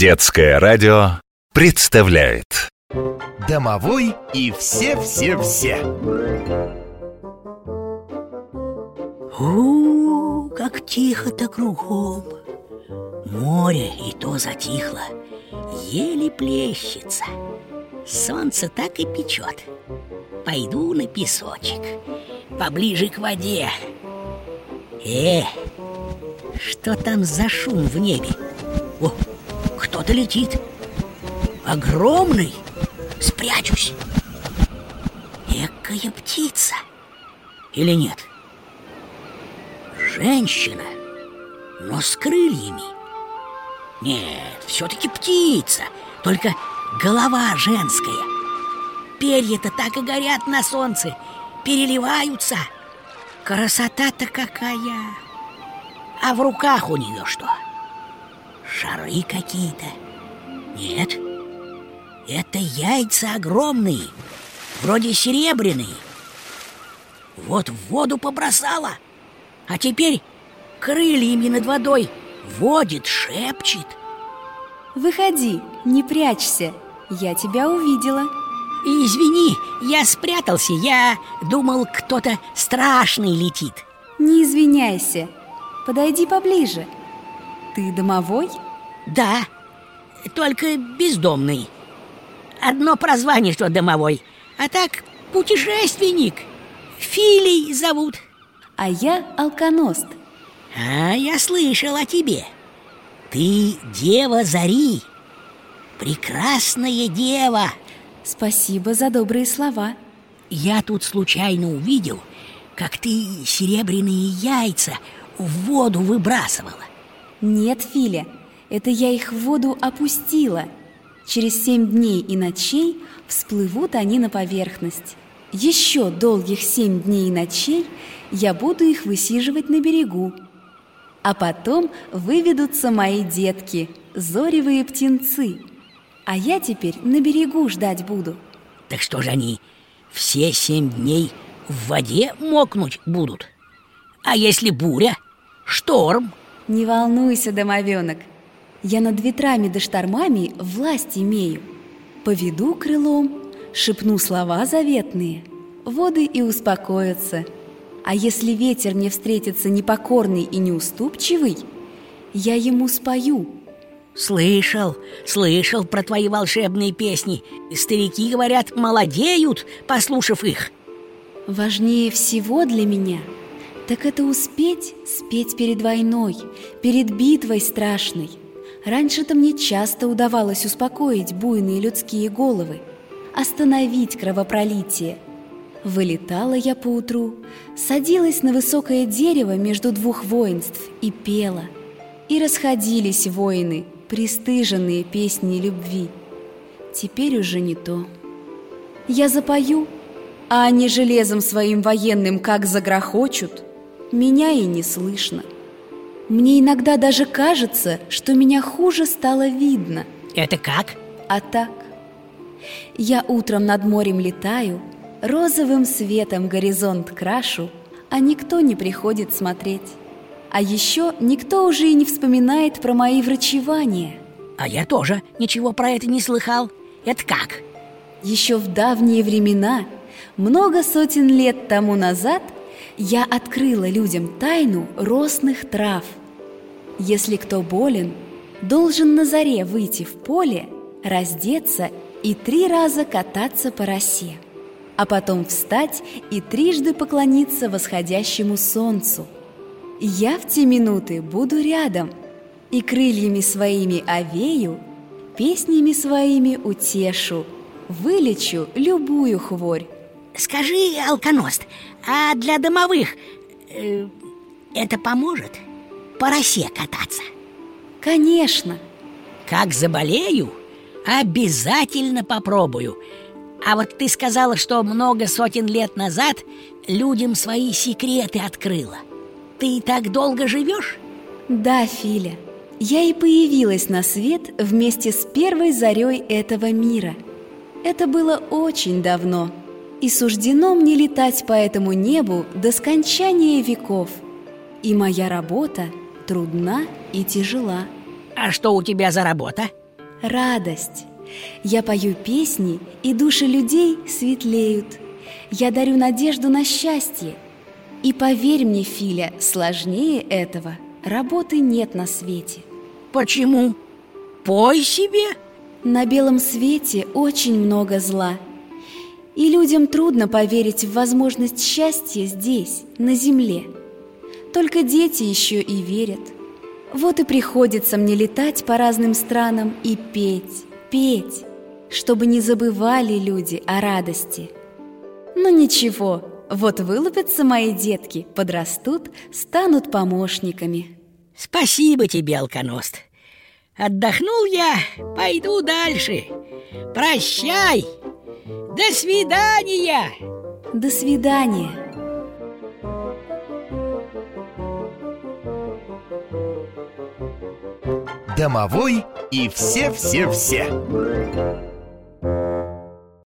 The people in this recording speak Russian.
Детское радио представляет. Домовой и все-все-все. У, как тихо-то кругом. Море и то затихло. Еле плещется. Солнце так и печет. Пойду на песочек Поближе к воде. Э, что там за шум в небе? О, кто-то летит Огромный. Спрячусь. Экая птица. Или нет? Женщина Но с крыльями. Нет, все-таки птица. Только голова женская. Перья-то так и горят на солнце. Переливаются. Красота-то какая. А в руках у нее что? Шары какие-то. Нет. Это яйца огромные. Вроде серебряные. Вот в воду побросала. А теперь крыльями над водой Водит, шепчет. Выходи, не прячься, я тебя увидела. Извини, я спрятался. Я думал, кто-то страшный летит. Не извиняйся, подойди поближе Ты домовой? Да, только бездомный. Одно прозвание, что домовой. А так путешественник. Филий зовут. А я алконост. А я слышал о тебе. Ты дева Зари. Прекрасная дева. Спасибо за добрые слова. Я тут случайно увидел, как ты серебряные яйца в воду выбрасывала Нет, Филя, это я их в воду опустила Через семь дней и ночей всплывут они на поверхность Еще долгих семь дней и ночей я буду их высиживать на берегу А потом выведутся мои детки, зоревые птенцы А я теперь на берегу ждать буду Так что же они все семь дней в воде мокнуть будут? А если буря? Шторм? Не волнуйся, домовенок. Я над ветрами да штормами власть имею. Поведу крылом, шепну слова заветные. Воды и успокоятся. А если ветер мне встретится непокорный и неуступчивый Я ему спою. Слышал, слышал про твои волшебные песни. Старики, говорят, молодеют, послушав их. Важнее всего для меня Так это успеть спеть перед войной Перед битвой страшной. Раньше-то мне часто удавалось успокоить буйные людские головы Остановить кровопролитие. Вылетала я поутру Садилась на высокое дерево между двух воинств И пела. И расходились воины, пристыженные песни любви. Теперь уже не то. Я запою, а они железом своим военным как загрохочут Меня и не слышно Мне иногда даже кажется, что меня хуже стало видно Это как? А так, я утром над морем летаю, розовым светом горизонт крашу, а никто не приходит смотреть. А еще никто уже и не вспоминает про мои врачевания. А я тоже ничего про это не слыхал Это как? Еще в давние времена, много сотен лет тому назад, я открыла людям тайну росных трав. Если кто болен, должен на заре выйти в поле, раздеться и три раза кататься по росе, а потом встать и трижды поклониться восходящему солнцу. Я в те минуты буду рядом и крыльями своими овею, песнями своими утешу, вылечу любую хворь. Скажи, алконост, а для домовых э, это поможет? По росе кататься? Конечно, Как заболею, обязательно попробую А вот ты сказала, что много сотен лет назад людям свои секреты открыла Ты так долго живешь? да, Филя, я и появилась на свет вместе с первой зарей этого мира. Это было очень давно, и суждено мне летать по этому небу до скончания веков. И моя работа трудна и тяжела. А что у тебя за работа? радость. Я пою песни, и души людей светлеют. Я дарю надежду на счастье. И поверь мне, Филя, сложнее этого работы нет на свете. Почему? Пой себе. На белом свете очень много зла. И людям трудно поверить в возможность счастья здесь, на земле. Только дети еще и верят. Вот и приходится мне летать по разным странам и петь, петь, чтобы не забывали люди о радости. Но ничего, вот вылупятся мои детки, подрастут, станут помощниками. Спасибо тебе, алконост. Отдохнул я, пойду дальше. Прощай. До свидания. До свидания. Домовой и все-все-все.